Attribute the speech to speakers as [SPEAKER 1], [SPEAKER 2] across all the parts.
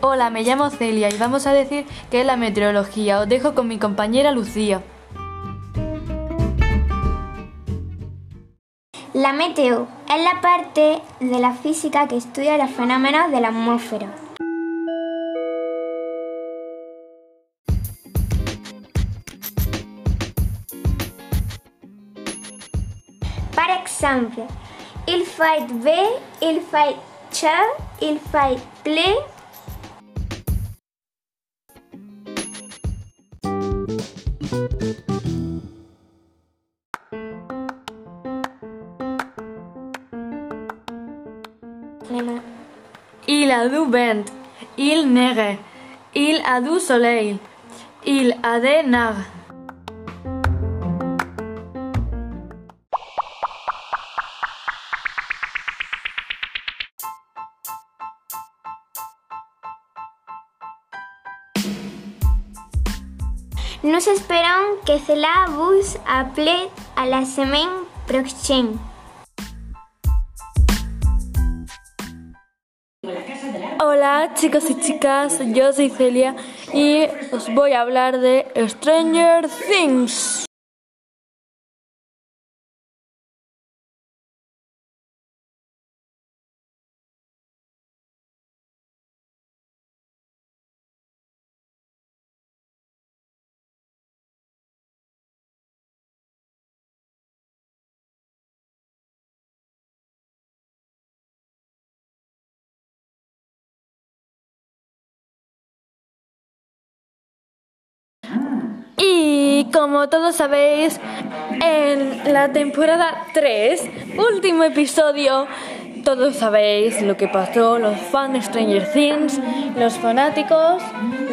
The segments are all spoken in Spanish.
[SPEAKER 1] Hola, me llamo Celia y vamos a decir qué es la meteorología. Os dejo con mi compañera Lucía.
[SPEAKER 2] La meteo es la parte de la física que estudia los fenómenos de la atmósfera. Par exemple, il fait beau, il fait chaud, il fait bleu.
[SPEAKER 1] Il a du vent, il neige, il a du soleil, il a de nage.
[SPEAKER 2] Nous espérons que cela vous a plu à la semaine prochaine.
[SPEAKER 1] Hola chicos y chicas, yo soy Celia y os voy a hablar de Stranger Things. Y como todos sabéis, en la temporada 3, último episodio, todos sabéis lo que pasó, los fans de Stranger Things, los fanáticos,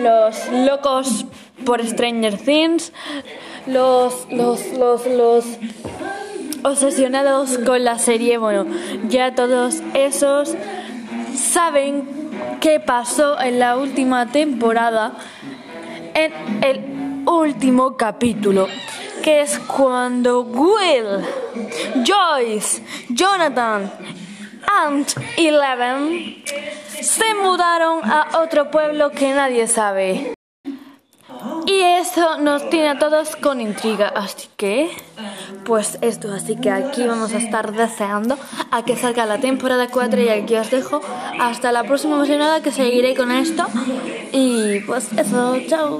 [SPEAKER 1] los locos por Stranger Things, los, los, los, los obsesionados con la serie, bueno, ya todos esos saben qué pasó en la última temporada último capítulo, que es cuando Will, Joyce, Jonathan, Ant y se mudaron a otro pueblo que nadie sabe. Y eso nos tiene a todos con intriga, así que, pues esto, así que aquí vamos a estar deseando a que salga la temporada 4 y aquí os dejo hasta la próxima emocionada que seguiré con esto. Y pues eso, chao.